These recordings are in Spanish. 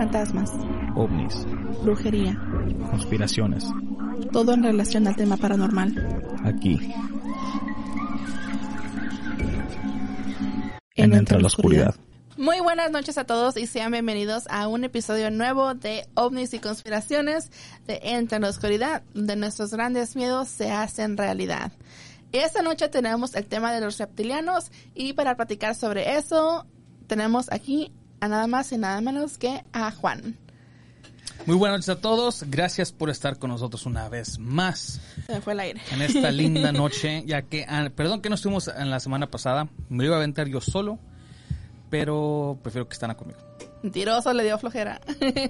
fantasmas, ovnis, brujería, conspiraciones. todo en relación al tema paranormal. Aquí. En Entre la Oscuridad. Muy buenas noches a todos y sean bienvenidos a un episodio nuevo de OVNIs y conspiraciones de Entre la Oscuridad, donde nuestros grandes miedos se hacen realidad. Esta noche tenemos el tema de los reptilianos y para platicar sobre eso tenemos aquí a nada más y nada menos que a Juan. Muy buenas noches a todos. Gracias por estar con nosotros una vez más Se me fue el aire. en esta linda noche, ya que, ah, perdón que no estuvimos en la semana pasada, me iba a aventar yo solo, pero prefiero que estén conmigo. Mentiroso, le dio flojera.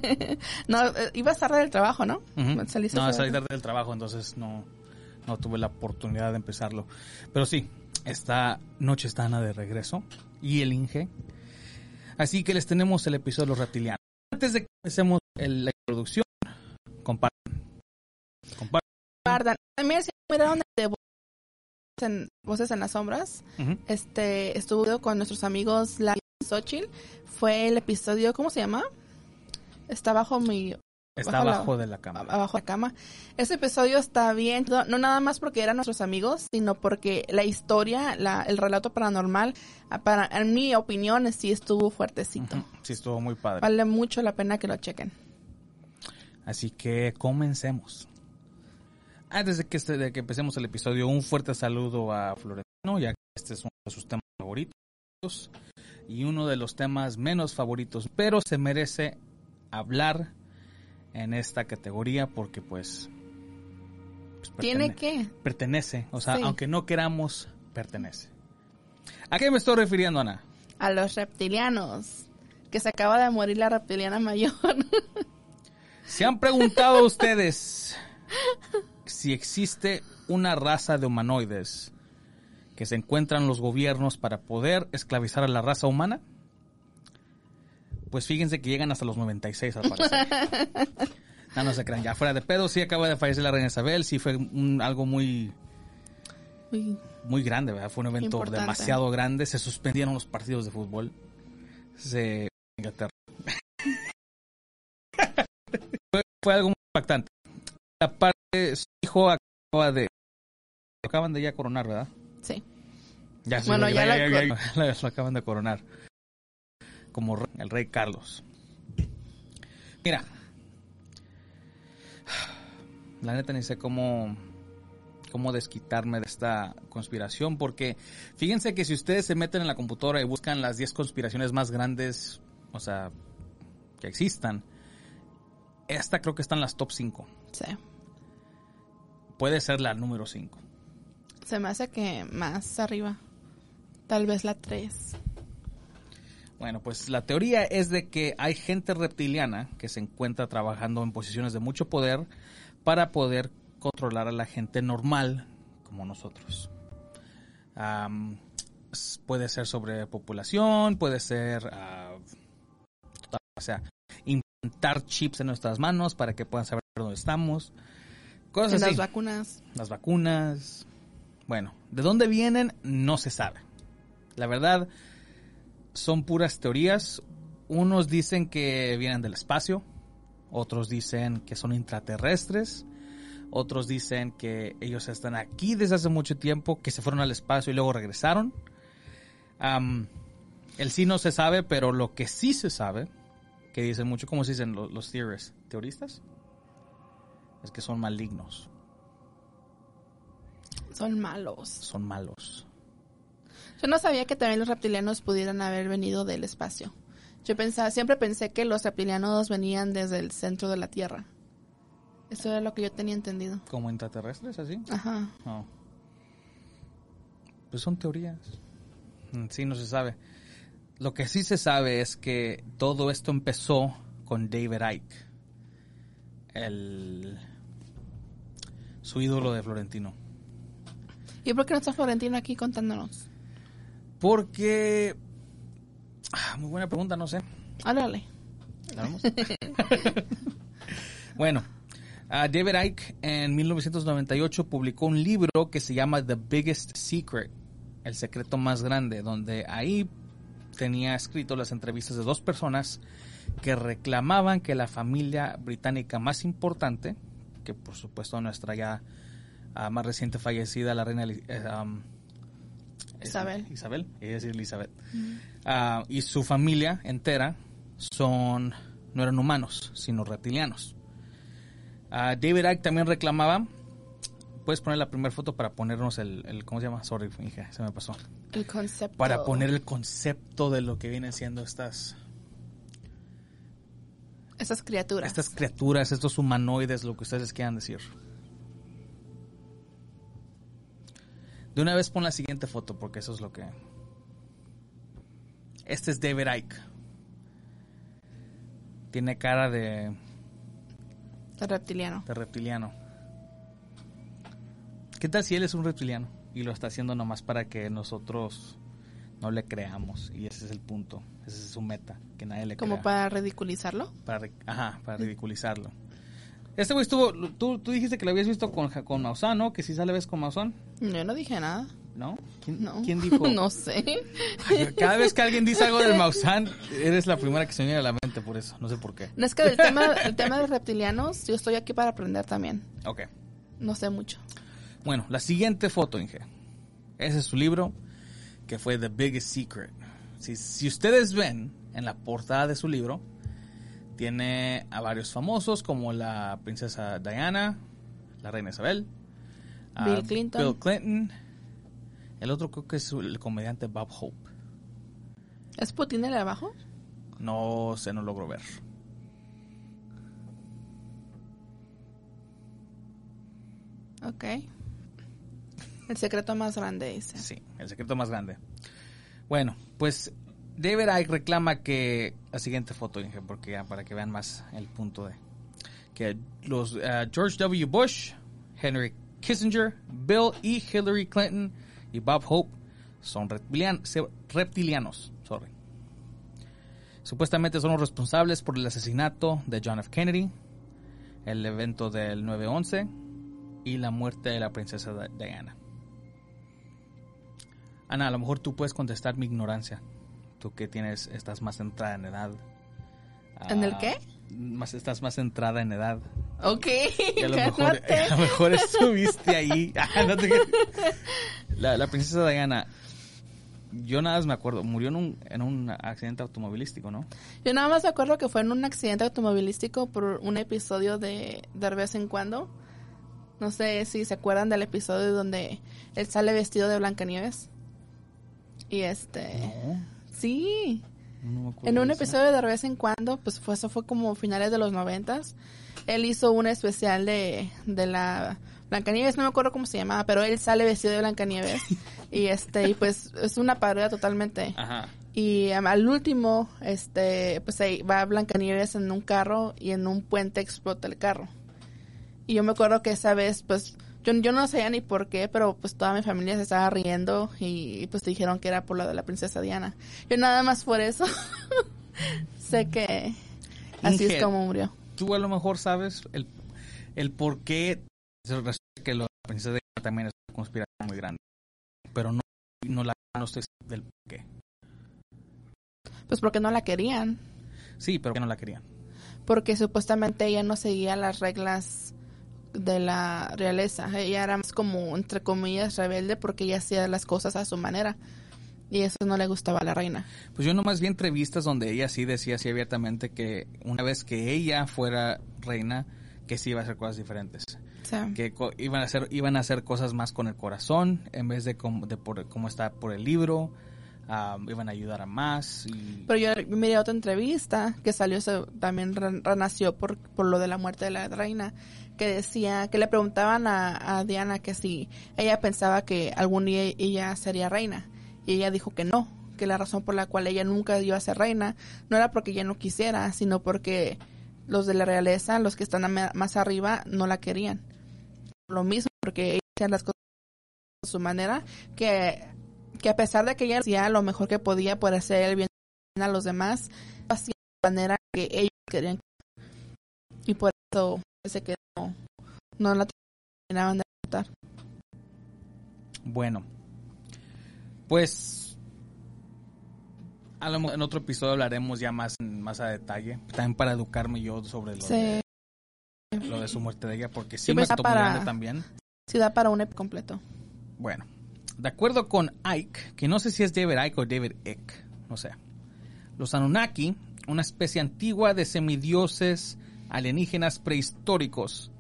no, eh, ibas tarde del trabajo, ¿no? Ujú. Saliste No, salí tarde del trabajo, entonces no, no tuve la oportunidad de empezarlo. Pero sí, esta noche está Ana de regreso y el Inge. Así que les tenemos el episodio de los reptilianos. Antes de que empecemos el- la introducción, compartan. Compartan. Compartan. También si miraron de Voces en, Voces en las Sombras, este estuvo con nuestros amigos La Xochitl. Fue el episodio, ¿cómo se llama? Está bajo mi Está la- abajo de la cama. abajo de la cama. Ese episodio está bien, no, no nada más porque eran nuestros amigos, sino porque la historia, la, el relato paranormal, ah, para, en mi opinión, sí estuvo fuertecito. Ujú. Sí, estuvo muy padre. Vale mucho la pena que lo chequen. Así que comencemos. Antes de que, este- de que empecemos el episodio, un fuerte saludo a Florentino, ya que este es uno de sus temas favoritos y uno de los temas menos favoritos, pero se merece hablar en esta categoría porque pues... pues, ¿Tiene que? Pertenece, o sea, Sí. aunque no queramos, pertenece. ¿A qué me estoy refiriendo, Ana? A los reptilianos. Que se acaba de morir la reptiliana mayor. ¿Se han preguntado ustedes si existe una raza de humanoides que se encuentran los gobiernos para poder esclavizar a la raza humana? Pues fíjense que llegan hasta los 96 al parecer. No, no se crean, ya fuera de pedo, sí acaba de fallecer la reina Isabel, sí fue un- algo muy, Uy, muy grande, ¿verdad? Fue un evento Importante. demasiado grande, se suspendieron los partidos de fútbol. Se Inglaterra. fue, fue algo muy impactante. Aparte, su hijo acaba de lo acaban de ya coronar, ¿verdad? sí. Ya, sí, Bueno, lo- ya la lo acaban de coronar como el rey Carlos. Mira, la neta ni sé cómo cómo desquitarme de esta conspiración porque fíjense que si ustedes se meten en la computadora y buscan las 10 conspiraciones más grandes, o sea, que existan, esta creo que está en las top 5. Sí. Puede ser la número 5. Se me hace que más arriba. Tal vez la 3. Bueno, pues la teoría es de que hay gente reptiliana que se encuentra trabajando en posiciones de mucho poder para poder controlar a la gente normal como nosotros. S- puede ser sobre población, puede ser, ah, o sea, implantar chips en nuestras manos para que puedan saber dónde estamos. En Cosas así las vacunas. las vacunas. Bueno, ¿de dónde vienen? No se sabe. La verdad, son puras teorías. Unos dicen que vienen del espacio, otros dicen que son intraterrestres, otros dicen que ellos están aquí desde hace mucho tiempo, que se fueron al espacio y luego regresaron. El sí no se sabe, pero lo que sí se sabe, que dicen mucho, como se dicen los, los theorists? ¿Teoristas? Es que son malignos Son malos. son malos. Yo no sabía que también los reptilianos pudieran haber venido del espacio. Yo pensaba, siempre pensé que los reptilianos venían desde el centro de la Tierra. Eso era lo que yo tenía entendido. ¿Como intraterrestres así? Ajá. No. Pues son teorías. Mm, Sí, no se sabe. Lo que sí se sabe es que todo esto empezó con David Icke, el su ídolo de Florentino. ¿Y por qué no está Florentino aquí contándonos? Porque ah, muy buena pregunta, no sé. Háblale. Bueno, ah, David Icke en 1998 publicó un libro que se llama The Biggest Secret, el secreto más grande, donde ahí tenía escrito las entrevistas de dos personas que reclamaban que la familia británica más importante, que por supuesto nuestra ya ah, más reciente fallecida, la reina um, Isabel. Isabel, ella es Elizabeth, ah, y su familia entera son no eran humanos, sino reptilianos. Ah, David Icke también reclamaba. Puedes poner la primera foto para ponernos el, el- ¿cómo se llama? Sorry, hija, se me pasó. El concepto. Para poner el concepto de lo que vienen siendo estas Esas criaturas. estas criaturas, estos humanoides, lo que ustedes quieran decir. De una vez pon la siguiente foto porque eso es lo que... Este es David Icke. Tiene cara de, El reptiliano. de reptiliano. ¿Qué tal si él es un reptiliano y lo está haciendo nomás para que nosotros no le creamos? Y ese es el punto, ese es su meta, que nadie le Como crea. para ridiculizarlo. Para, ajá, para ridiculizarlo. Este güey estuvo. Tú, tú dijiste que lo habías visto con, con Maussan, ¿no? Que si sale ves con Maussan, Yo no dije nada. ¿no? ¿Quién, No. quién dijo? no sé. Cada vez que alguien dice algo del Maussan, eres la primera que se viene a la mente por eso. No sé por qué. No es que el tema, el tema de reptilianos, yo estoy aquí para aprender también. Ok. No sé mucho. Bueno, la siguiente foto, Inge. Ese es su libro, que fue The Biggest Secret. Si, si ustedes ven en la portada de su libro, tiene a varios famosos como la princesa Diana, la reina Isabel, a Bill Clinton. Bill Clinton. El otro creo que es el comediante Bob Hope. ¿Es Putin el de abajo? No sé, no logro ver. Ok. El secreto más grande dice. Sí, el secreto más grande. Bueno, pues David reclama que la siguiente foto, porque para que vean más el punto de que los eh, George W. Bush, Henry Kissinger, Bill y Hillary Clinton y Bob Hope son reptilian- reptilianos. Sorry. Supuestamente son los responsables por el asesinato de John F. Kennedy, el evento del 9-11 y la muerte de la princesa Di- Diana. Ana, a lo mejor tú puedes contestar mi ignorancia. Tú que tienes, estás más centrada en edad. ¿En el Ah, qué? Más, estás más centrada en edad. Ok, Y a lo mejor, cálmate. a lo mejor estuviste ahí. Ah, no te la, la princesa Diana, yo nada más me acuerdo, murió en un, en un accidente automovilístico, ¿no? Yo nada más me acuerdo que fue en un accidente automovilístico por un episodio de De vez en cuando. No sé si se acuerdan del episodio donde él sale vestido de Blancanieves. Y este... Sí. no En un de episodio de vez en cuando, pues fue, eso fue como finales de los noventas. Él hizo un especial de, de la Blancanieves, no me acuerdo cómo se llamaba, pero él sale vestido de Blancanieves. y este, y pues es una parodia totalmente. Ajá. Y um, al último, este, pues ahí va Blancanieves en un carro y en un puente explota el carro. Y yo me acuerdo que esa vez, pues, yo, yo no sabía ni por qué, pero pues toda mi familia se estaba riendo y, pues dijeron que era por lo de la princesa Diana. Yo nada más por eso sé que así Inge. es como murió. Tú a lo mejor sabes el, el por qué que la princesa Diana también es una conspiración muy grande. Pero no, no la no seguro del por qué. Pues porque no la querían. Sí, pero que no la querían. Porque supuestamente ella no seguía las reglas de la realeza. Ella era más como, entre comillas, rebelde porque ella hacía las cosas a su manera. Y eso no le gustaba a la reina. Pues yo nomás vi entrevistas donde ella sí decía así abiertamente que una vez que ella fuera reina, que sí iba a hacer cosas diferentes. Que co- iban a hacer, iban a hacer cosas más con el corazón en vez de como, de por, como está por el libro. Iban a ayudar a más. Pero yo miré otra entrevista que salió, también re- renació por, por lo de la muerte de la reina, que decía, que le preguntaban a, Diana que si ella pensaba que algún día ella sería reina. Y ella dijo que no, que la razón por la cual ella nunca iba a ser reina no era porque ella no quisiera, sino porque los de la realeza, los que están más arriba, no la querían. Lo mismo, porque ella hacía las cosas a su manera, que que a pesar de que ella hacía lo mejor que podía por hacer el bien a los demás, lo hacía de manera que ellos querían. Y por eso se quedó, no la terminaban de matar. Bueno, pues A lo mejor en otro episodio hablaremos ya más, más a detalle. También para educarme yo sobre lo, Sí. de, lo de su muerte de ella, porque sí Sí, me pues, tocó para- también. Sí, da para un EP completo. Bueno, de acuerdo con Ike, que no sé si es David Ike o David Icke, no sé. Los Anunnaki, una especie antigua de semidioses alienígenas prehistóricos,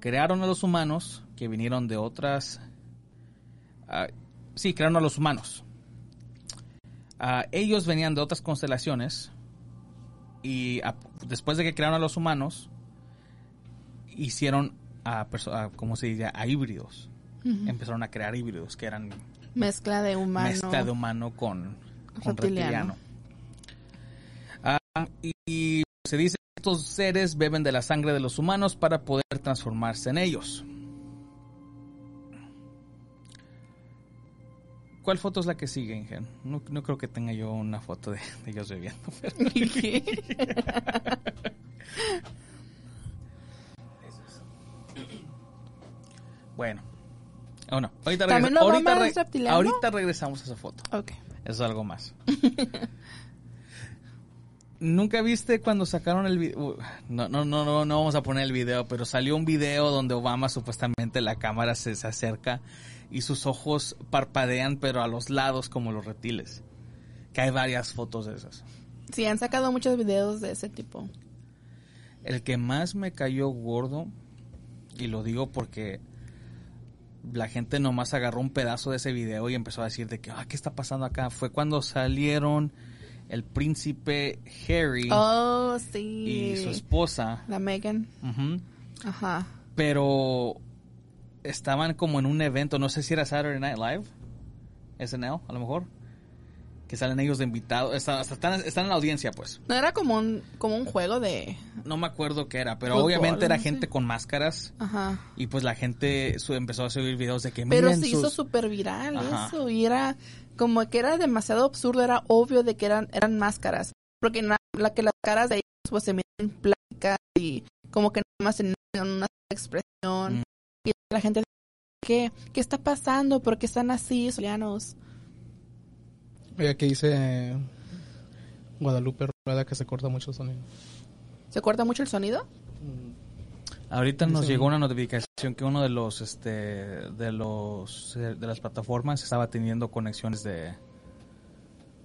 crearon a los humanos que vinieron de otras... ah, sí, crearon a los humanos. Ah, ellos venían de otras constelaciones y después de que crearon a los humanos, hicieron a, a, ¿cómo se dice? A híbridos Empezaron a crear híbridos que eran Mezcla de humano. mezcla de humano con, con Reptiliano. reptiliano. Ah, y, y se dice que estos seres beben de la sangre de los humanos para poder transformarse en ellos. ¿Cuál foto es la que sigue, Ingen? No, no creo que tenga yo una foto de, de ellos bebiendo. pero- Bueno. Oh, no. Ahorita, regresamos a esa foto. ok. Eso es algo más. ¿Nunca viste cuando sacaron el video? No, no, no, no, no vamos a poner el video, pero salió un video donde Obama supuestamente la cámara se, se acerca y sus ojos parpadean, pero a los lados como los reptiles. Que hay varias fotos de esas. Sí, han sacado muchos videos de ese tipo. El que más me cayó gordo, y lo digo porque la gente nomás agarró un pedazo de ese video y empezó a decir de que, ah, ¿qué está pasando acá? Fue cuando salieron el príncipe Harry Oh, sí. y su esposa. La Megan. Ajá. Pero estaban como en un evento, no sé si era Saturday Night Live, SNL a lo mejor, que salen ellos de invitados, están, hasta están, están en la audiencia pues. No era como un, como un juego de... No me acuerdo qué era, pero Fútbol, obviamente era no sé. gente con máscaras Ajá. y pues la gente su- empezó a subir videos de que Pero se hizo sus- súper viral Ajá. eso. Y era como que era demasiado absurdo. Era obvio de que eran, eran máscaras. Porque na- la que las caras de ellos pues se miran plásticas y como que nada más tenían una expresión. Mm. Y la gente ¿qué, ¿qué está pasando? ¿Por qué están así, solianos? Oye, que dice eh, Guadalupe Rueda que se corta mucho el sonido. ¿Se corta mucho el sonido? Ahorita nos llegó una notificación que uno de los este de los eh, de las plataformas estaba teniendo conexiones de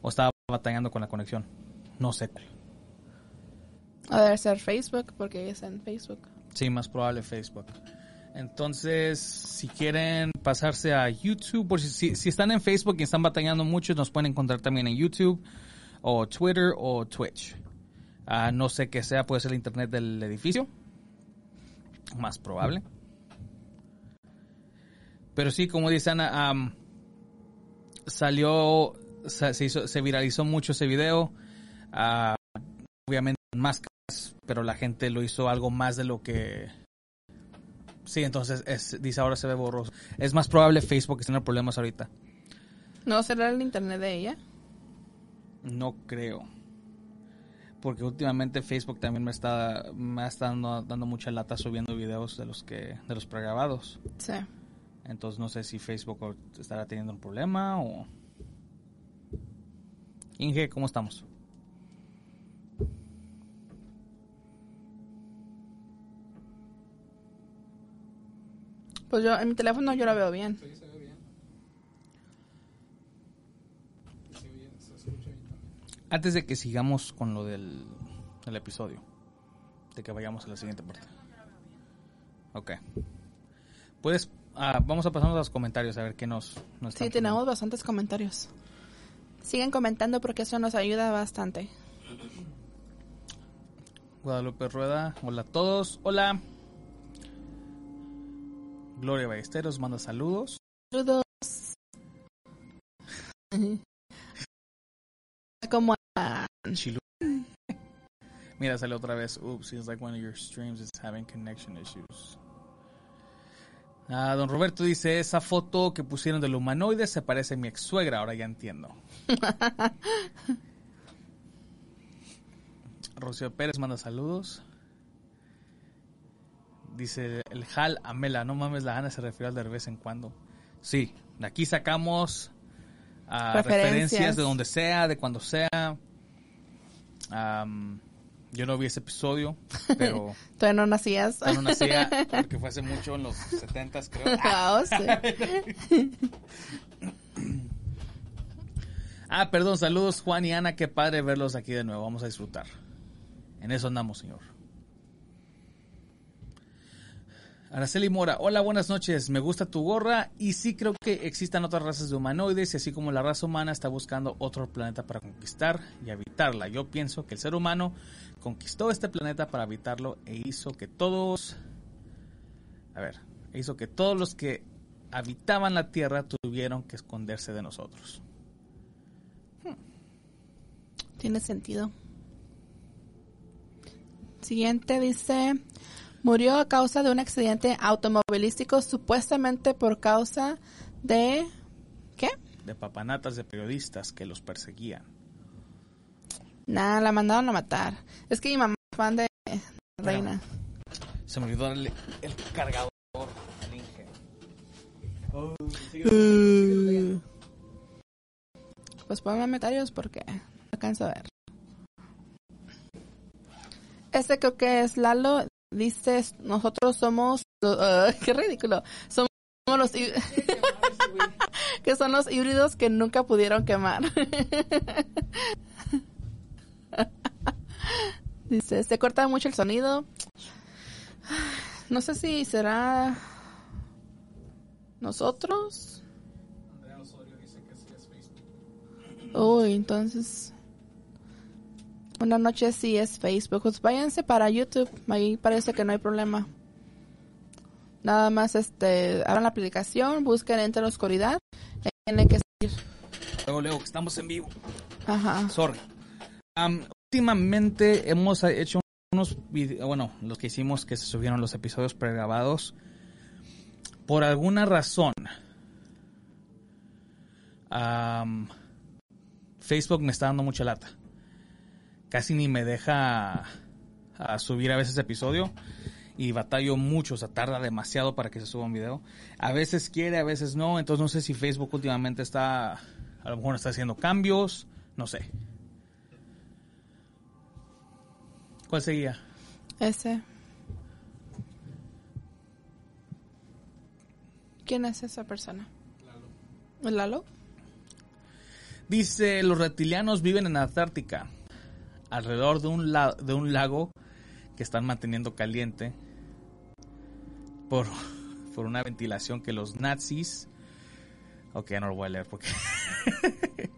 o estaba batallando con la conexión. No sé. A debe ser Facebook, porque es en Facebook. Sí, más probable Facebook. Entonces, si quieren pasarse a YouTube, por si, si, están en Facebook y están batallando mucho, nos pueden encontrar también en YouTube, o Twitter, o Twitch. Ah, no sé qué sea, puede ser el internet del edificio. Más probable. Pero sí, como dice Ana, am, salió, sa- se, hizo- se viralizó mucho ese video. Ah, obviamente máscaras, pero la gente lo hizo algo más de lo que... Sí, entonces es, dice ahora se ve borroso. Es más probable Facebook que tenga problemas ahorita. ¿No será el internet de ella? No creo. Porque últimamente Facebook también me está, me está dando, dando mucha lata subiendo videos de los que de los pregrabados. Sí. Entonces no sé si Facebook estará teniendo un problema o... Inge, ¿cómo estamos? Pues yo, en mi teléfono yo lo veo bien. Antes de que sigamos con lo del, episodio, de que vayamos a la siguiente parte. Ok. Puedes, ah, vamos a pasarnos a los comentarios a ver qué nos, nos Sí, tenemos bastantes comentarios. Siguen comentando porque eso nos ayuda bastante. Guadalupe Rueda, hola a todos, hola. Gloria Ballesteros manda saludos. Saludos. Como a... Mira, sale otra vez. Oops, seems like one of your streams is having connection issues. Ah, don Roberto dice, esa foto que pusieron del humanoide se parece a mi ex suegra, ahora ya entiendo. Rocío Pérez manda saludos. Dice el Hal Amela, no mames, la Ana se refiere al de vez en cuando. Sí, de aquí sacamos a Referencias. referencias de donde sea, de cuando sea. Yo no vi ese episodio, pero Todavía no nacías. no nacía porque fue hace mucho, en los 70s creo. Ah, sí. Ah, perdón, saludos Juan y Ana, qué padre verlos aquí de nuevo, vamos a disfrutar. En eso andamos, señor. Araceli Mora, hola, buenas noches, me gusta tu gorra y sí creo que existan otras razas de humanoides y así como la raza humana está buscando otro planeta para conquistar y habitarla. Yo pienso que el ser humano conquistó este planeta para habitarlo e hizo que todos... A ver, e hizo que todos los que habitaban la Tierra tuvieron que esconderse de nosotros. Tiene sentido. Siguiente dice, murió a causa de un accidente automovilístico supuestamente por causa de... ¿Qué? de papanatas de periodistas que los perseguían. Nada, la mandaron a matar. Es que mi mamá es fan de Reina. Se me olvidó darle el cargador al Inge. Uh. Pues ponme comentarios porque no alcanzo a ver. Este creo que es Lalo. Dice, nosotros somos... uh, ¡Qué ridículo! Somos los... que son los híbridos que nunca pudieron quemar. Dice, se corta mucho el sonido. No sé si será nosotros. Uy, entonces. Una noche sí es Facebook. Pues váyanse para YouTube. Ahí parece que no hay problema. Nada más este, abran la aplicación, busquen Entre la Oscuridad. Ahí Tiene que seguir. Luego, luego, que estamos en vivo. Ajá. Sorry. Am, últimamente hemos hecho unos videos, bueno, los que hicimos que se subieron los episodios pregrabados. Por alguna razón, Facebook me está dando mucha lata. Casi ni me deja a subir a veces episodio y batallo mucho, o sea, tarda demasiado para que se suba un video. A veces quiere, a veces no, entonces no sé si Facebook últimamente está, a lo mejor está haciendo cambios, no sé. ¿Cuál seguía? Ese. ¿Quién es esa persona? Lalo. ¿Lalo? Dice, los reptilianos viven en Antártica, alrededor de un, la- de un lago que están manteniendo caliente por, por una ventilación que los nazis... Ok, no lo voy a leer porque...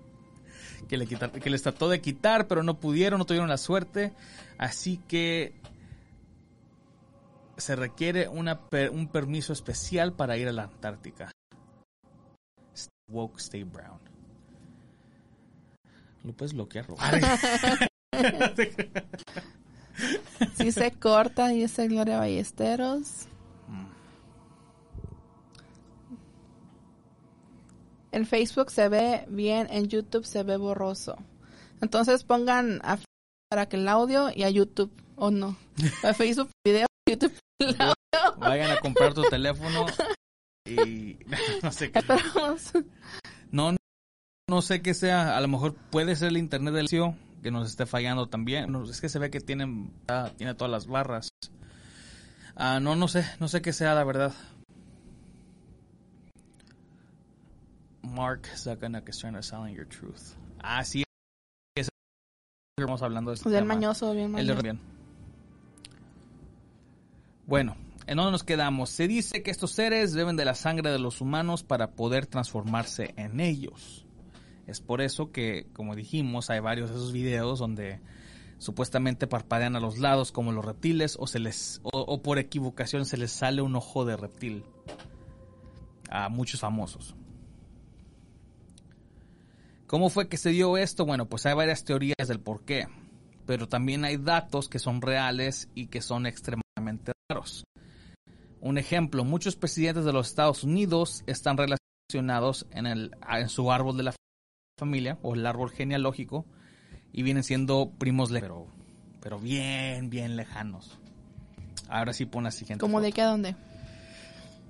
que, le quita- que les trató de quitar, pero no pudieron, no tuvieron la suerte. Así que se requiere una per- un permiso especial para ir a la Antártica. Stay woke, stay brown. Lo puedes bloquear, Sí se corta, dice Gloria Ballesteros. En Facebook se ve bien, en YouTube se ve borroso. Entonces pongan a para que el audio y a YouTube, o no. A Facebook video, YouTube el audio. Vayan a comprar tu teléfono y no sé qué. No, no sé qué sea. A lo mejor puede ser el internet del CIO que nos esté fallando también. Es que se ve que tienen, ah, tiene todas las barras. Ah, no, no sé, no sé qué sea la verdad. Mark Zuckerberg is trying to sell your truth. Ah, sí. es- Estamos hablando de este Bien tema. mañoso, bien El de mañoso. bien. Bueno, ¿en dónde nos quedamos? Se dice que estos seres beben de la sangre de los humanos para poder transformarse en ellos. Es por eso que, como dijimos, hay varios de esos videos donde supuestamente parpadean a los lados como los reptiles o se les o, por equivocación se les sale un ojo de reptil a muchos famosos. ¿Cómo fue que se dio esto? Bueno, pues hay varias teorías del por qué, pero también hay datos que son reales y que son extremadamente raros. Un ejemplo, muchos presidentes de los Estados Unidos están relacionados en, el, en su árbol de la familia o el árbol genealógico y vienen siendo primos le pero, pero bien, bien lejanos. Ahora sí pon la siguiente. ¿Cómo de qué a dónde?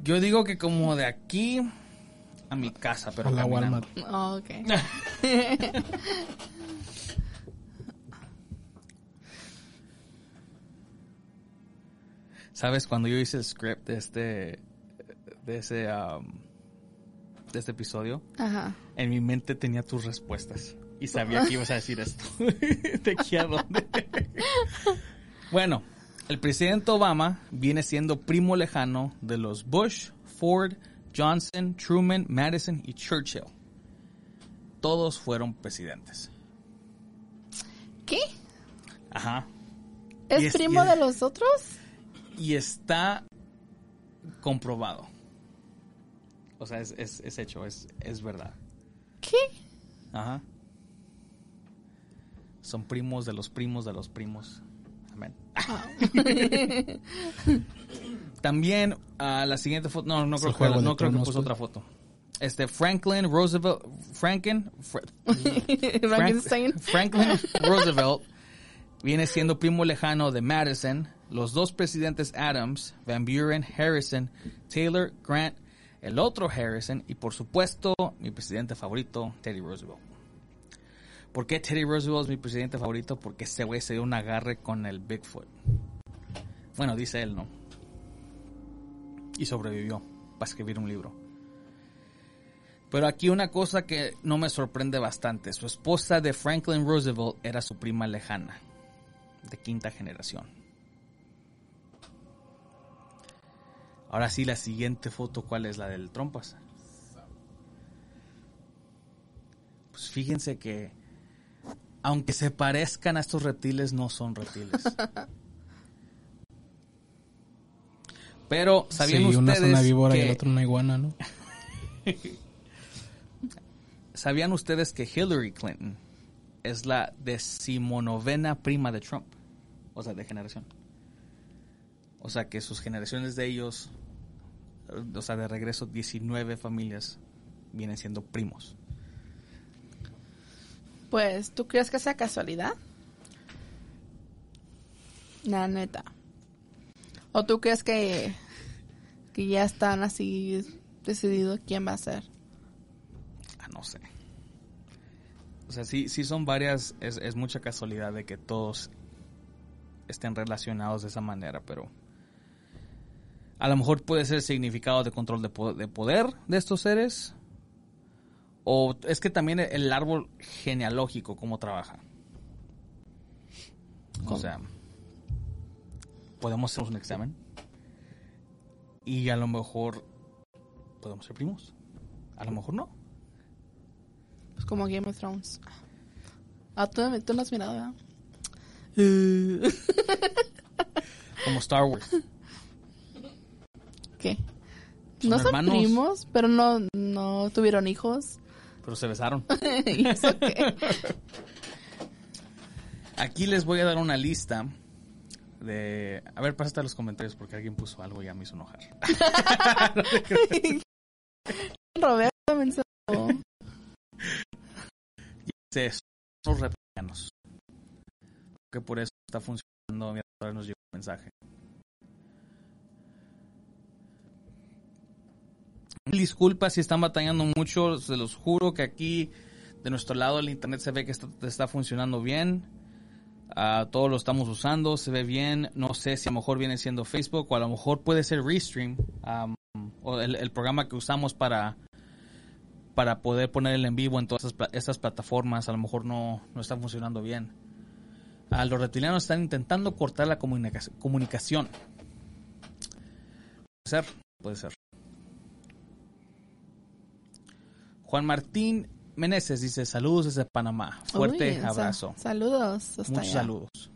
Yo digo que como de aquí a mi casa, pero A la. Walmart. Oh, ok. ¿Sabes? Cuando yo hice el script de este, de ese, um, de este episodio, Ajá. en mi mente tenía tus respuestas y sabía que ibas a decir esto. ¿De aquí a dónde? bueno, el presidente Obama viene siendo primo lejano de los Bush, Ford, Johnson, Truman, Madison y Churchill. Todos fueron presidentes. ¿Qué? Ajá. ¿Es primo de los otros? Y está comprobado. O sea, es, es- es hecho, es, es verdad. ¿Qué? Ajá. Son primos de los primos de los primos. Amén. También ah, la siguiente foto, no, no creo, que, no creo que puso otra foto. Este Franklin Roosevelt, Franklin, Fra- Frank- Frankenstein. Franklin Roosevelt viene siendo primo lejano de Madison, los dos presidentes Adams, Van Buren, Harrison, Taylor, Grant, el otro Harrison y por supuesto mi presidente favorito, Teddy Roosevelt. ¿Por qué Teddy Roosevelt es mi presidente favorito? Porque ese güey se dio un agarre con el Bigfoot. Bueno, dice él, ¿no? Y sobrevivió para escribir un libro. Pero aquí una cosa que no me sorprende bastante. Su esposa de Franklin Roosevelt era su prima lejana, de quinta generación. Ahora sí, la siguiente foto, ¿cuál es? La del trompas. Pues fíjense que, aunque se parezcan a estos reptiles, no son reptiles. Pero, ¿sabían sí, ustedes una es una víbora y que- el otro una iguana, ¿no? ¿Sabían ustedes que Hillary Clinton es la decimonovena prima de Trump? O sea, de generación. O sea, que sus generaciones de ellos, o sea, de regreso, 19 familias vienen siendo primos. Pues, ¿tú crees que sea casualidad? La neta. ¿O tú crees que, que ya están así decidido quién va a ser? Ah, no sé. O sea, sí, sí son varias, es, es mucha casualidad de que todos estén relacionados de esa manera, pero a lo mejor puede ser significado de control de, po- de poder de estos seres. O es que también el árbol genealógico, cómo trabaja. O sea, podemos hacer un examen y a lo mejor podemos ser primos. A lo mejor no. Pues como Game of Thrones. Ah, tú, tú no has mirado, ¿verdad? Como Star Wars. ¿Qué? Son no son hermanos. primos, pero no, no tuvieron hijos. Pero se besaron. ¿Y eso qué? Aquí les voy a dar una lista de... A ver, pásate a los comentarios porque alguien puso algo y ya me hizo enojar. Roberto mencionó. Dice, son los reptilianos. Que por eso está funcionando ahora nos llegó un mensaje. Mil Disculpas si están batallando mucho, se los juro que aquí de nuestro lado el internet se ve que está, funcionando bien. Ah, todos lo estamos usando, se ve bien. No sé si a lo mejor viene siendo Facebook o a lo mejor puede ser Restream am, o el, programa que usamos para, para poder poner el en vivo en todas pla- estas plataformas. A lo mejor no, no está funcionando bien. Ah, los reptilianos están intentando cortar la comunica- comunicación. Puede ser, puede ser. Juan Martín Meneses dice saludos desde Panamá. Fuerte Uy, sa- abrazo. saludos. hasta Muchos allá. saludos.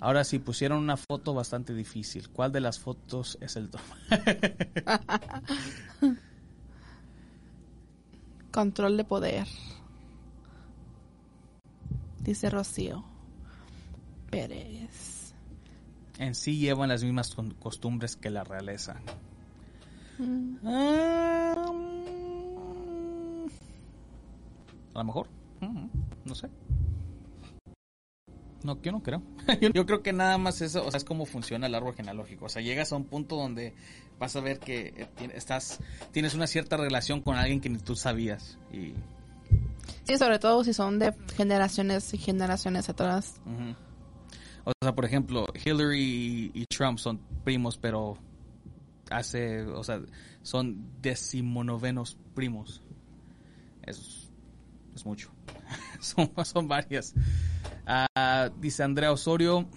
Ahora sí, pusieron una foto bastante difícil. ¿Cuál de las fotos es el toma? Control de poder. Dice Rocío Pérez. En sí llevan las mismas costumbres que la realeza. Mm, a lo mejor. Mm, No sé. No, yo no creo. yo, creo que nada más eso, o sea, es como funciona el árbol genealógico. O sea, llegas a un punto donde vas a ver que eh, estás, tienes una cierta relación con alguien que ni tú sabías. Y, Sí, sobre todo si son de generaciones y generaciones atrás. O sea, por ejemplo, Hillary y, Trump son primos, pero hace, o sea, son decimonovenos primos. Es, es mucho. son, son varias. Ah, dice Andrea Osorio.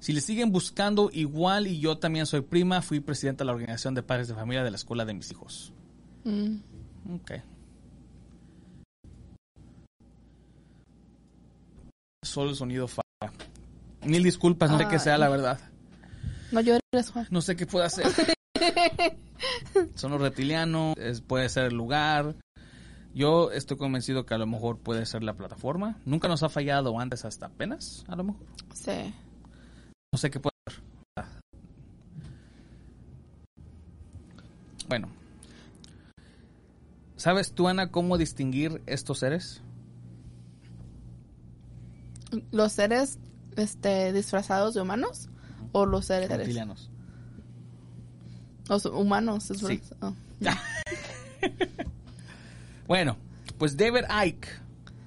Si le siguen buscando igual y yo también soy prima, fui presidenta de la organización de padres de familia de la escuela de mis hijos. Mm. Ok. Solo el sonido falla. Mil disculpas, no sé qué sea la verdad. No llores, Juan. No sé qué puede hacer. Son los reptilianos, es- puede ser el lugar. Yo estoy convencido que a lo mejor puede ser la plataforma. Nunca nos ha fallado antes hasta apenas, a lo mejor. Sí. No sé qué puede ser. Bueno. ¿Sabes tú, Ana, cómo distinguir estos seres? ¿Los seres este, disfrazados de humanos? ¿O los seres Reptilianos. Los humanos. Es Sí. oh. Bueno, pues David Icke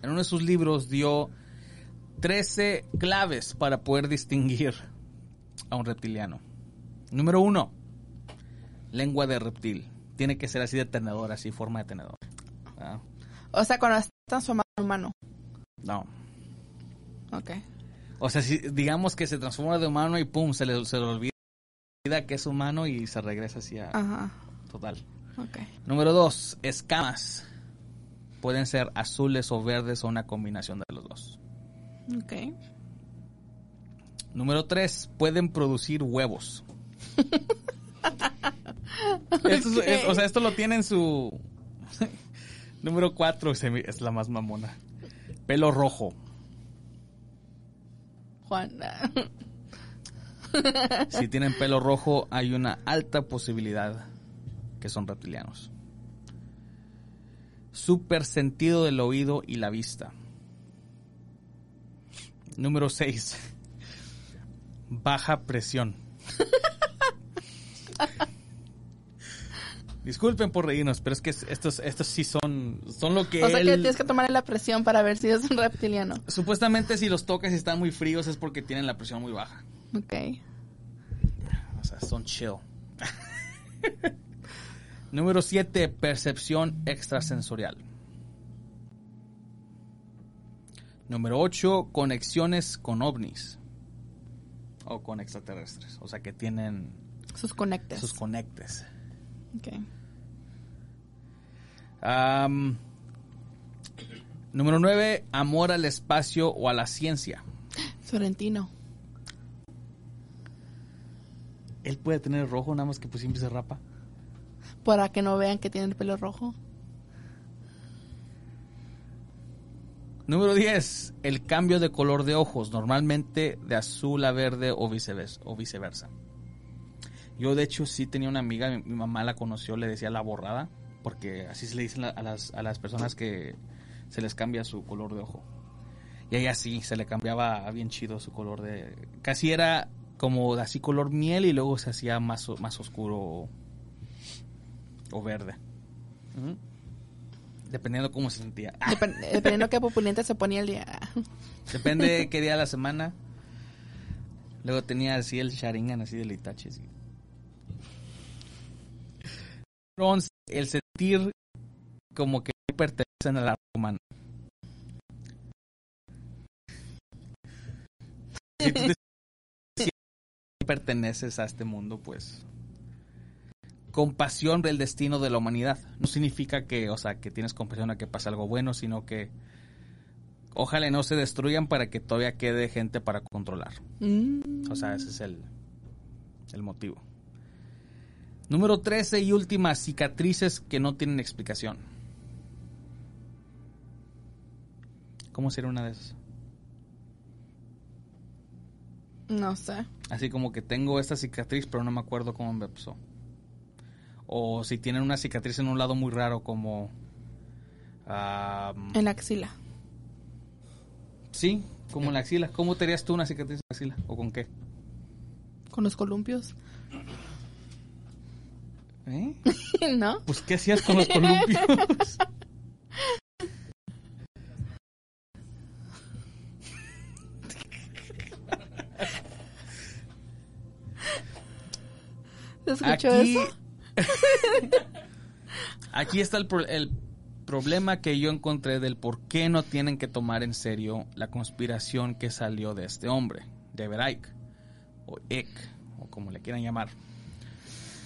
en uno de sus libros dio 13 claves para poder distinguir a un reptiliano. Número uno, lengua de reptil. Tiene que ser así de tenedor, así forma de tenedor. Ah, O sea, cuando está transformado en humano. no. Ok. O sea, si digamos que se transforma de humano y pum, se le, se le olvida que es humano y se regresa así a Ajá. total. Ok. Número dos, escamas. Pueden ser azules o verdes o una combinación de los dos. Ok. Número 3. Pueden producir huevos. Esto es- es- o sea, esto lo tiene en su... Número 4 es la más mamona. Pelo rojo. Juan. Si tienen pelo rojo, hay una alta posibilidad que son reptilianos. Super sentido del oído y la vista. Número 6. Baja presión. Disculpen por reírnos, pero es que estos, estos sí son, son lo que o sea que tienes que tomar la presión para ver si es un reptiliano. Supuestamente si los tocas y están muy fríos es porque tienen la presión muy baja. Ok. O sea, son chill. Número 7, percepción extrasensorial. Número 8, conexiones con ovnis. O con extraterrestres. O sea, que tienen Sus conectes. sus conectes. Ok. Am, número 9, amor al espacio o a la ciencia. Sorrentino. Él puede tener rojo, nada más que pues siempre se rapa. Para que no vean que tiene el pelo rojo. Número 10. El cambio de color de ojos, normalmente de azul a verde o viceversa. O viceversa. Yo de hecho sí tenía una amiga, mi, mi mamá la conoció, le decía la borrada, porque así se le dicen la- a las, a las personas que se les cambia su color de ojo. Y ella sí, se le cambiaba bien chido su color de... Casi era como así color miel y luego se hacía más, más oscuro o, o verde. Ujú. Dependiendo cómo se sentía. Dep- dependiendo qué populente se ponía el día. Depende de qué día de la semana. Luego tenía así el Sharingan, así de Itachi. Así. Número 11, el sentir como que pertenecen a la raza humana. Si tú te perteneces a este mundo, pues compasión del destino de la humanidad. No significa que, o sea, que tienes compasión a que pase algo bueno, sino que ojalá no se destruyan para que todavía quede gente para controlar. Mm. O sea, ese es el, el motivo. Número 13 y última, cicatrices que no tienen explicación. ¿Cómo sería una de esas? No sé. Así como que tengo esta cicatriz, pero no me acuerdo cómo me pasó. O si tienen una cicatriz en un lado muy raro, como. En la axila. Sí, como en la axila. ¿Cómo te harías tú una cicatriz en la axila? ¿O con qué? Con los columpios. ¿Eh? ¿No? Pues, ¿qué hacías con los columpios? ¿Te escuchó Aquí, eso? aquí está el, pro- el problema que yo encontré del por qué no tienen que tomar en serio la conspiración que salió de este hombre, David Icke, o Icke, o como le quieran llamar.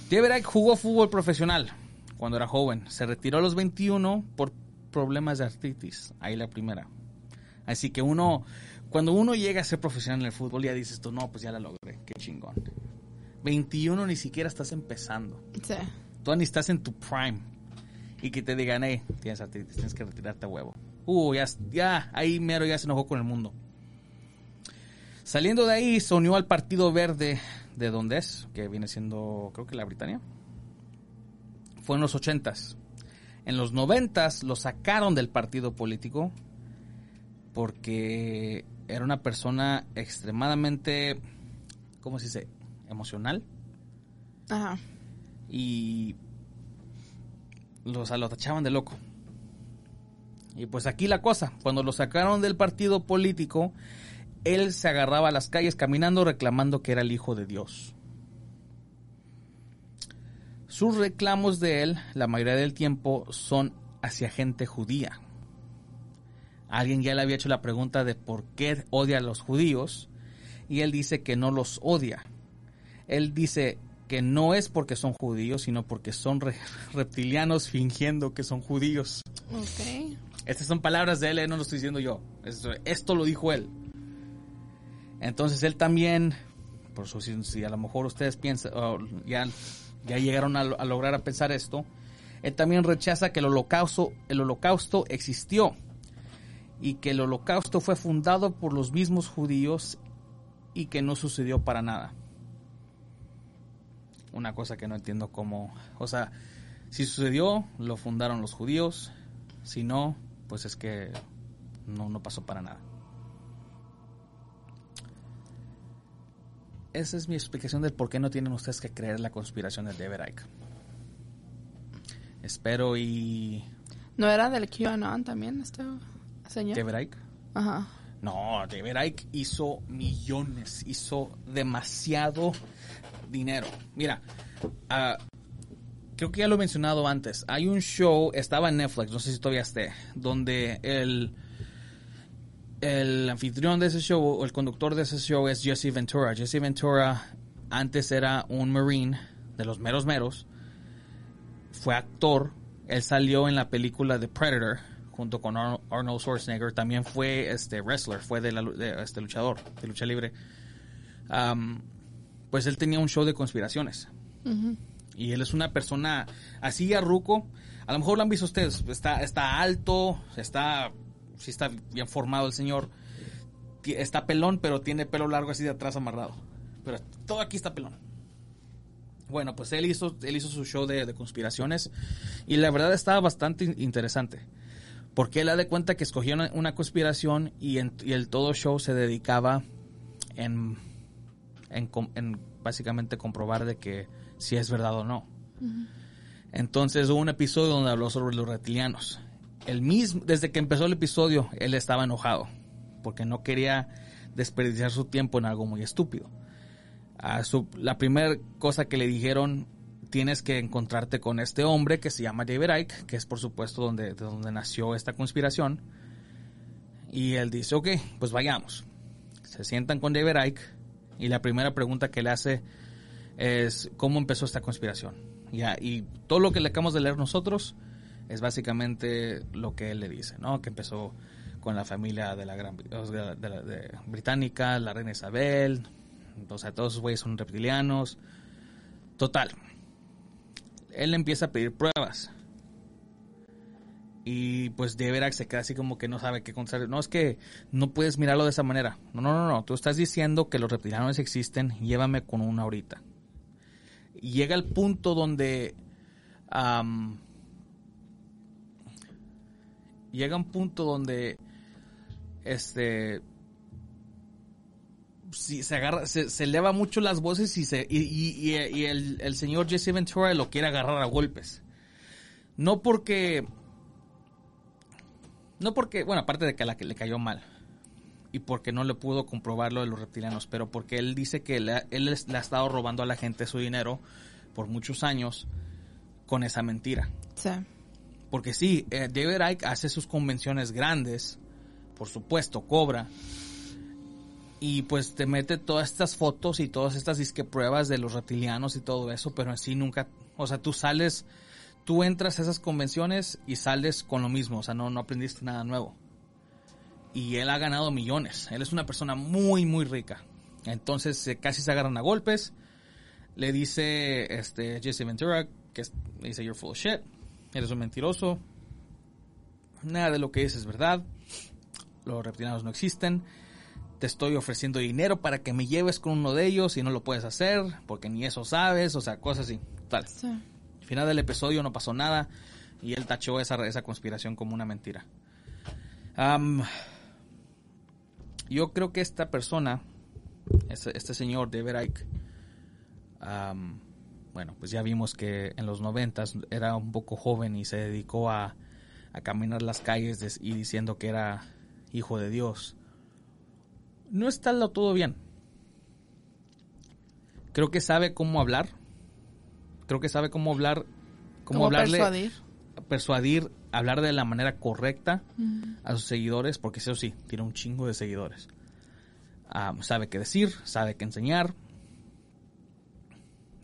Icke jugó fútbol profesional cuando era joven. Se retiró a los 21 por problemas de artritis. Ahí la primera. Así que uno, cuando uno llega a ser profesional en el fútbol, ya dices tú, no, pues ya la logré, qué chingón. 21 ni siquiera estás empezando. Sí. Tú ni estás en tu prime. Y que te digan, hey, tienes artritis, tienes que retirarte a huevo. Uh, ya, ya, ahí mero ya se enojó con el mundo. Saliendo de ahí, se unió al Partido Verde de donde es, que viene siendo, creo que la Britania. Fue en los ochentas. En los noventas lo sacaron del partido político porque era una persona extremadamente, ¿cómo se dice? Emocional Ajá. y lo, o sea, lo tachaban de loco. Y pues aquí la cosa, cuando lo sacaron del partido político, él se agarraba a las calles caminando reclamando que era el hijo de Dios. Sus reclamos de él, la mayoría del tiempo, son hacia gente judía. Alguien ya le había hecho la pregunta de por qué odia a los judíos y él dice que no los odia. Él dice que no es porque son judíos, sino porque son re- reptilianos fingiendo que son judíos. Estas son palabras de él, eh, no lo estoy diciendo yo. Esto, esto lo dijo él. Entonces él también, por eso si, a lo mejor ustedes piensan, ya, ya llegaron a, a lograr a pensar esto, él también rechaza que el holocausto, el holocausto existió y que el holocausto fue fundado por los mismos judíos y que no sucedió para nada. Una cosa que no entiendo cómo, o sea, si sucedió, lo fundaron los judíos, si no, pues es que no, no pasó para nada. Esa es mi explicación del por qué no tienen ustedes que creer la conspiración del David Icke. Espero y... ¿No era del QAnon también este señor? ¿David Icke? Ajá. No, David Icke hizo millones, hizo demasiado dinero. Mira, ah, creo que ya lo he mencionado antes. Hay un show, estaba en Netflix, no sé si todavía esté, donde el, el anfitrión de ese show, o el conductor de ese show es Jesse Ventura. Jesse Ventura antes era un Marine de los meros meros, fue actor, él salió en la película The Predator junto con Ar- Arnold Schwarzenegger, también fue este wrestler, fue de, la de, este luchador, de lucha libre. Pues él tenía un show de conspiraciones. Y él es una persona así a ruco. A lo mejor lo han visto ustedes. Está, está alto, está, sí está bien formado el señor. Está pelón, pero tiene pelo largo así de atrás amarrado. Pero todo aquí está pelón. Bueno, pues él hizo, él hizo su show de, de conspiraciones y la verdad estaba bastante in- interesante. Porque él da de cuenta que escogió una, conspiración y, en, y el todo show se dedicaba en, en básicamente comprobar de que si es verdad o no. Entonces hubo un episodio donde habló sobre los reptilianos. El mismo, desde que empezó el episodio, él estaba enojado porque no quería desperdiciar su tiempo en algo muy estúpido. La primera cosa que le dijeron, tienes que encontrarte con este hombre que se llama David Icke, que es por supuesto donde, de donde nació esta conspiración. Y él dice, ok, pues vayamos. Se sientan con David Icke y la primera pregunta que le hace es cómo empezó esta conspiración. Y todo lo que le acabamos de leer nosotros es básicamente lo que él le dice, ¿no? Que empezó con la familia de la gran británica, la reina Isabel, o sea, todos esos güeyes son reptilianos. Total. Él empieza a pedir pruebas. Y pues de veras se queda así como que no sabe qué contestar. No, es que no puedes mirarlo de esa manera. No, no, no, no. Tú estás diciendo que los reptilianos existen. Llévame con una ahorita. Y llega el punto donde... am, llega un punto donde este sí, se agarra, se, eleva mucho las voces y se y, el, señor Jesse Ventura lo quiere agarrar a golpes. No porque no porque, bueno, aparte de que le cayó mal y porque no le pudo comprobar lo de los reptilianos, pero porque él dice que él le ha estado robando a la gente su dinero por muchos años con esa mentira. Sí. Porque sí, eh, David Icke hace sus convenciones grandes, por supuesto, cobra. Y pues te mete todas estas fotos y todas estas disque pruebas de los reptilianos y todo eso, pero en sí nunca, o sea, tú sales, tú entras a esas convenciones y sales con lo mismo, o sea, no, no aprendiste nada nuevo. Y él ha ganado millones, él es una persona muy, muy rica. Entonces eh, casi se agarran a golpes. Le dice este Jesse Ventura que le dice you're full of shit, eres un mentiroso. Nada de lo que dices es verdad. Los reptilianos no existen. Te estoy ofreciendo dinero para que me lleves con uno de ellos y no lo puedes hacer porque ni eso sabes, o sea, cosas así. Tal. Sí. Al final del episodio no pasó nada y él tachó esa, esa conspiración como una mentira. Yo creo que esta persona, este, este señor David Icke, bueno, pues ya vimos que en los noventas era un poco joven y se dedicó a, a caminar las calles y diciendo que era hijo de Dios. No está todo bien. Creo que sabe cómo hablar. Creo que sabe cómo hablar, cómo hablarle, persuadir. persuadir, hablar de la manera correcta a sus seguidores, porque eso sí, tiene un chingo de seguidores. Ah, sabe qué decir, sabe qué enseñar.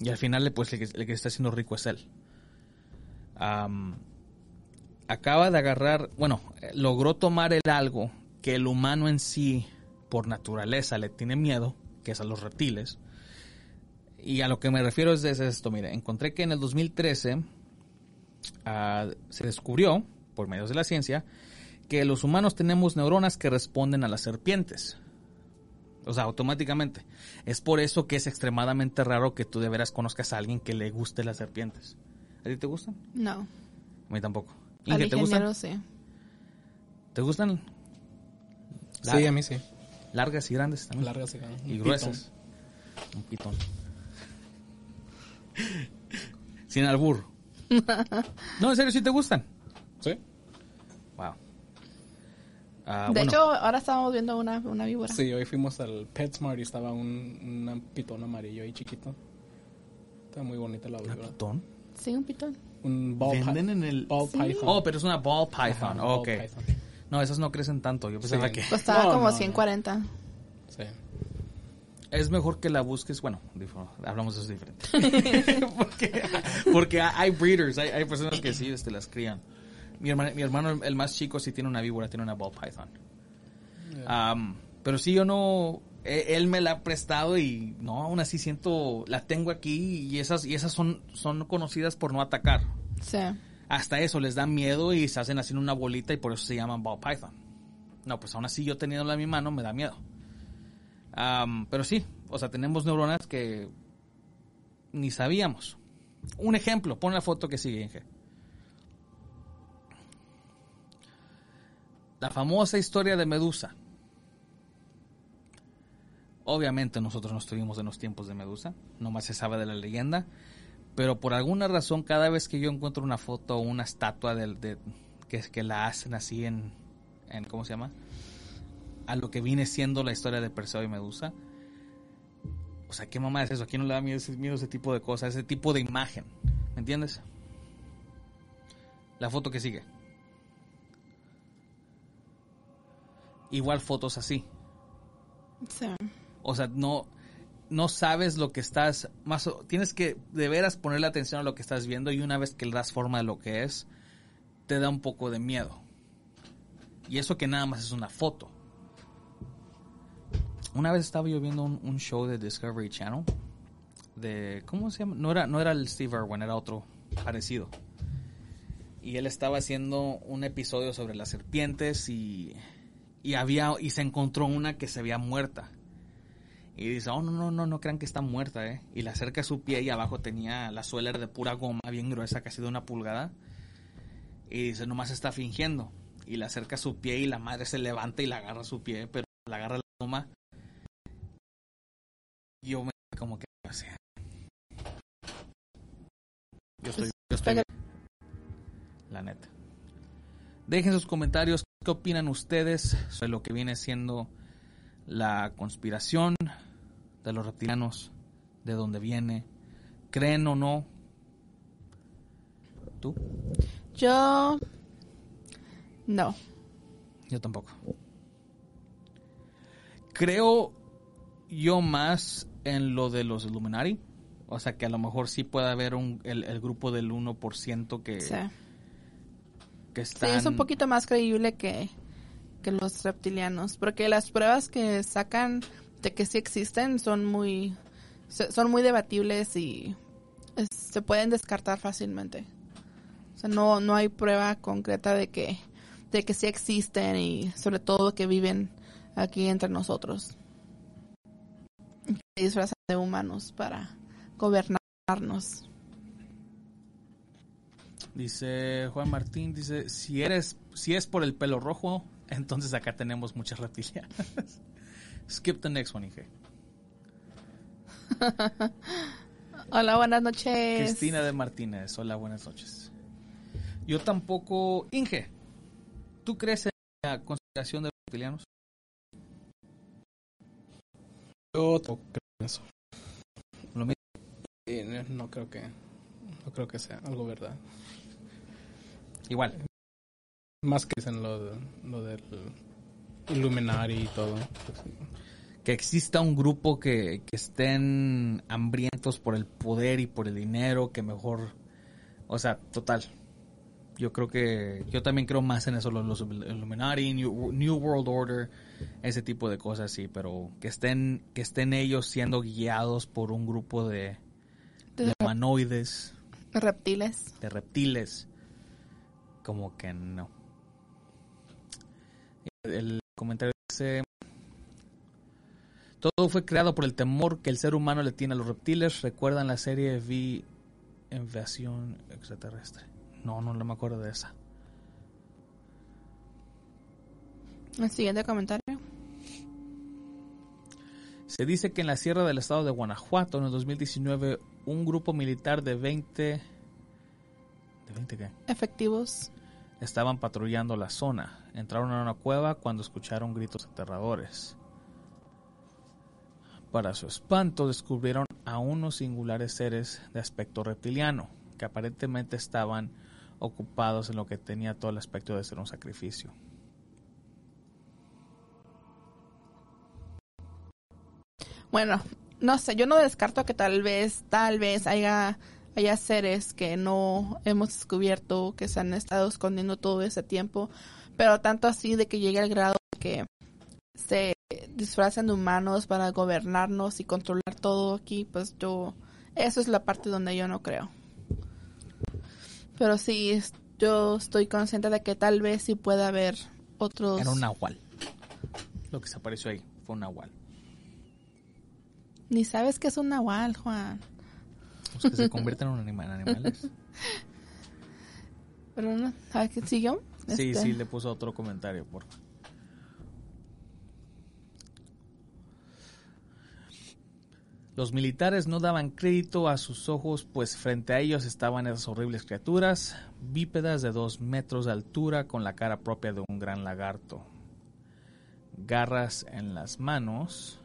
Y al final, pues, el que, está haciendo rico es él. Acaba de agarrar, bueno, logró tomar el algo que el humano en sí, por naturaleza, le tiene miedo, que es a los reptiles. Y a lo que me refiero es, es esto, mire, encontré que en el 2013 ah, se descubrió, por medios de la ciencia, que los humanos tenemos neuronas que responden a las serpientes. O sea, automáticamente. Es por eso que es extremadamente raro que tú de veras conozcas a alguien que le guste las serpientes. ¿A ti te gustan? No. A mí tampoco. Al Inge, ¿te gustan? sí. ¿Te gustan? Sí, a mí sí. Largas y grandes también. Largas y grandes. Y Un gruesas. Un pitón. Sin albur. no, en serio, sí te gustan. Sí. Wow. Ah, de bueno, hecho, ahora estábamos viendo una, una víbora. Sí, hoy fuimos al PetSmart y estaba un, una pitón amarillo ahí chiquito. Está muy bonita la ¿un víbora. pitón? Sí, un pitón. Un ball, Venden en el... ball Sí. python. Oh, pero es una ball python. Ajá, ball ok. python. No, esas no crecen tanto. Yo pensaba Sí. que... Costaba No, como no, 140. Sí. Es mejor que la busques, bueno, hablamos de eso diferente. porque, porque hay breeders, hay, hay personas que sí este, las crían. Mi hermano, mi hermano, el más chico, sí tiene una víbora, tiene una ball python. Pero sí, yo no, e- él me la ha prestado y no, aún así siento, la tengo aquí y esas, y esas son, son conocidas por no atacar. Sí. Hasta eso les da miedo y se hacen así en una bolita y por eso se llaman ball python. No, pues aún así yo teniéndola en mi mano me da miedo. Pero sí, o sea, tenemos neuronas que ni sabíamos. Un ejemplo, pon la foto que sigue, Inge. La famosa historia de Medusa. Obviamente nosotros no estuvimos en los tiempos de Medusa, nomás se sabe de la leyenda, pero por alguna razón cada vez que yo encuentro una foto o una estatua de, que, la hacen así en, en, ¿cómo se llama? A lo que viene siendo la historia de Perseo y Medusa. O sea, ¿qué mamá es eso? ¿A quién no le da miedo ese, miedo ese tipo de cosas, ese tipo de imagen? ¿Me entiendes? La foto que sigue. Igual fotos así. Sí. O sea, no, no sabes lo que estás, más, tienes que de veras ponerle atención a lo que estás viendo y una vez que le das forma de lo que es, te da un poco de miedo. Y eso que nada más es una foto. Una vez estaba yo viendo un, un show de Discovery Channel de, ¿cómo se llama? No era, no era el Steve Irwin, era otro parecido. Y él estaba haciendo un episodio sobre las serpientes y, y había, y se encontró una que se veía muerta. Y dice, oh, no, no, no, no crean que está muerta, ¿eh? Y le acerca su pie y abajo tenía la suela de pura goma, bien gruesa, casi de una pulgada. Y dice, nomás está fingiendo. y le acerca su pie y la madre se levanta y le agarra su pie, pero la agarra la toma. Yo me como que, o sea, yo estoy, yo estoy bien. la neta. Dejen sus comentarios, qué opinan ustedes sobre lo que viene siendo la conspiración de los reptilianos, de dónde viene, creen o no. ¿Tú? Yo. No. Yo tampoco. Creo yo más en lo de los Illuminati. O sea, que a lo mejor sí puede haber un, el, el grupo del 1% que, Sí. Que Sí, es un poquito más creíble que, que los reptilianos. Porque las pruebas que sacan de que sí existen son muy. son muy debatibles y es- se pueden descartar fácilmente. O sea, no, no hay prueba concreta de que, de que sí existen y sobre todo que viven aquí entre nosotros. Y que se disfrazan de humanos para gobernarnos. Dice Juan Martín, dice, si eres, si es por el pelo rojo, entonces acá tenemos muchas reptilianas. Skip the next one, Inge. Hola, buenas noches. Cristina de Martínez, hola, buenas noches. Yo tampoco, Inge, ¿tú crees en la conspiración de los reptilianos? Yo tampoco creo en eso. Lo mismo. No creo que no creo que sea algo verdad. Igual. Más que dicen lo, de- lo del Illuminati y todo. que exista un grupo que, que estén hambrientos por el poder y por el dinero, que mejor, o sea, total. Yo creo que, yo también creo más en eso, los, los Illuminati, New, New World Order, ese tipo de cosas, sí, pero que estén, que estén ellos siendo guiados por un grupo de, de De humanoides, reptiles. de reptiles, como que no. El comentario dice, todo fue creado por el temor que el ser humano le tiene a los reptiles. ¿Recuerdan la serie V Invasión Extraterrestre? No, no, no me acuerdo de esa. El siguiente comentario. Se dice que en la sierra del estado de Guanajuato, en el 2019, un grupo militar de 20... ¿De 20 qué? Efectivos. Estaban patrullando la zona. Entraron a una cueva cuando escucharon gritos aterradores. Para su espanto descubrieron a unos singulares seres de aspecto reptiliano, que aparentemente estaban ocupados en lo que tenía todo el aspecto de ser un sacrificio. Bueno, no sé, yo no descarto que tal vez, tal vez haya, haya seres que no hemos descubierto, que se han estado escondiendo todo ese tiempo, pero tanto así de que llegue al grado que se disfracen de humanos para gobernarnos y controlar todo aquí, pues yo, eso es la parte donde yo no creo. Pero sí, yo estoy consciente de que tal vez sí pueda haber otros... Era un nahual. Lo que se apareció ahí fue un nahual. Ni sabes que es un nahual, Juan. Los que se convierten en anima- en animales. Pero no, ¿sabes qué siguió? Sí, Este, sí, le puso otro comentario, por Los militares no daban crédito a sus ojos, pues frente a ellos estaban esas horribles criaturas, bípedas de dos metros de altura con la cara propia de un gran lagarto. Garras en las manos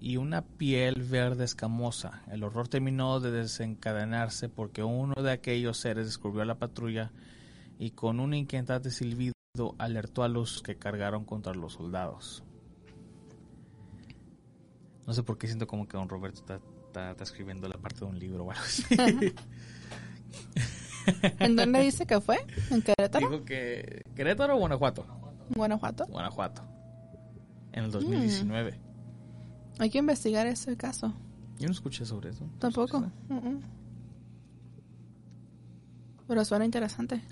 y una piel verde escamosa. El horror terminó de desencadenarse porque uno de aquellos seres descubrió a la patrulla y con un inquietante silbido alertó a los que cargaron contra los soldados. No sé por qué siento como que don Roberto está, está- está escribiendo la parte de un libro o algo así. ¿En dónde dice que fue? ¿En Querétaro? Dijo que... ¿Querétaro o Guanajuato? ¿Guanajuato? Guanajuato. En el 2019. Hay que investigar ese caso. Yo no escuché sobre eso. Tampoco. Pero suena interesante.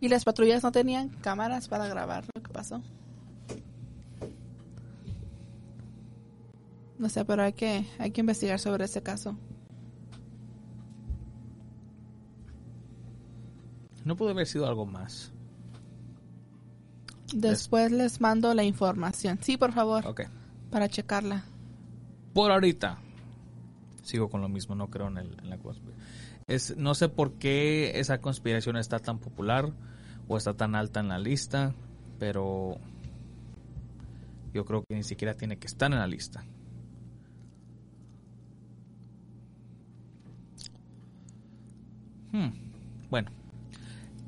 ¿Y las patrullas no tenían cámaras para grabar lo que pasó? No sé, pero hay que, hay que investigar sobre ese caso. No pudo haber sido algo más. Después les mando la información. Sí, por favor, Ok. para checarla. Por ahorita, sigo con lo mismo, no creo en, el- en la conspiración. Es, no sé por qué esa conspiración está tan popular o está tan alta en la lista, pero yo creo que ni siquiera tiene que estar en la lista. Hmm, Bueno,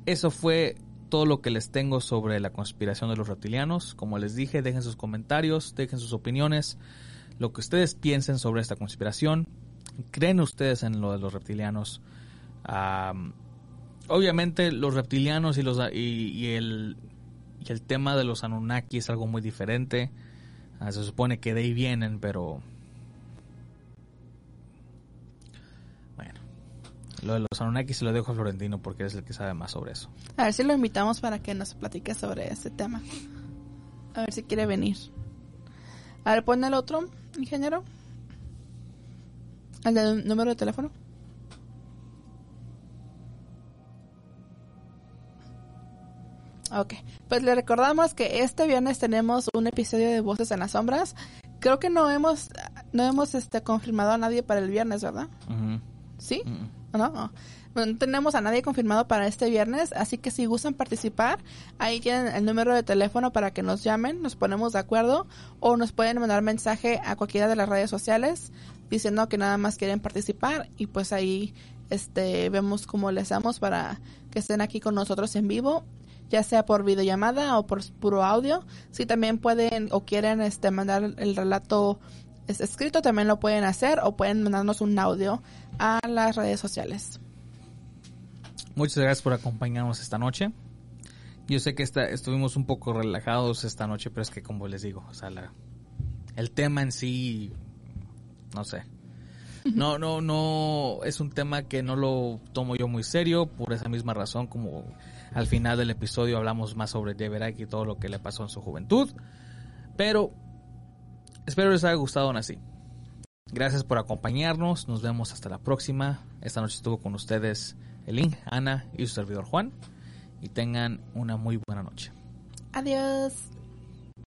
eso fue todo lo que les tengo sobre la conspiración de los reptilianos. Como les dije, dejen sus comentarios, dejen sus opiniones, lo que ustedes piensen sobre esta conspiración. ¿Creen ustedes en lo de los reptilianos? Am, obviamente los reptilianos y, los, y, y el, y el tema de los Anunnaki es algo muy diferente. Ah, se supone que de ahí vienen, pero... lo de los Anunnaki se lo dejo a Florentino porque es el que sabe más sobre eso. A ver si lo invitamos para que nos platique sobre este tema. A ver si quiere venir. A ver, pon el otro, ingeniero. El del número de teléfono. Ok, pues le recordamos que este viernes tenemos un episodio de Voces en las Sombras. Creo que no hemos, no hemos este, confirmado a nadie para el viernes, ¿verdad? Ujú. ¿Sí? No. No tenemos a nadie confirmado para este viernes, así que si gustan participar, ahí tienen el número de teléfono para que nos llamen, nos ponemos de acuerdo o nos pueden mandar mensaje a cualquiera de las redes sociales diciendo que nada más quieren participar y pues ahí este vemos cómo les damos para que estén aquí con nosotros en vivo ya sea por videollamada o por puro audio. Si también pueden o quieren este mandar el relato es- escrito, también lo pueden hacer o pueden mandarnos un audio a las redes sociales. Muchas gracias por acompañarnos esta noche. Yo sé que esta, estuvimos un poco relajados esta noche, pero es que como les digo, o sea, la- el tema en sí, no sé. No, no, no, es un tema que no lo tomo yo muy serio por esa misma razón como al final del episodio hablamos más sobre Deverak y todo lo que le pasó en su juventud. Pero espero les haya gustado aún así. Gracias por acompañarnos. Nos vemos hasta la próxima. Esta noche estuvo con ustedes Elin, Ana y su servidor Juan. Y tengan una muy buena noche. Adiós.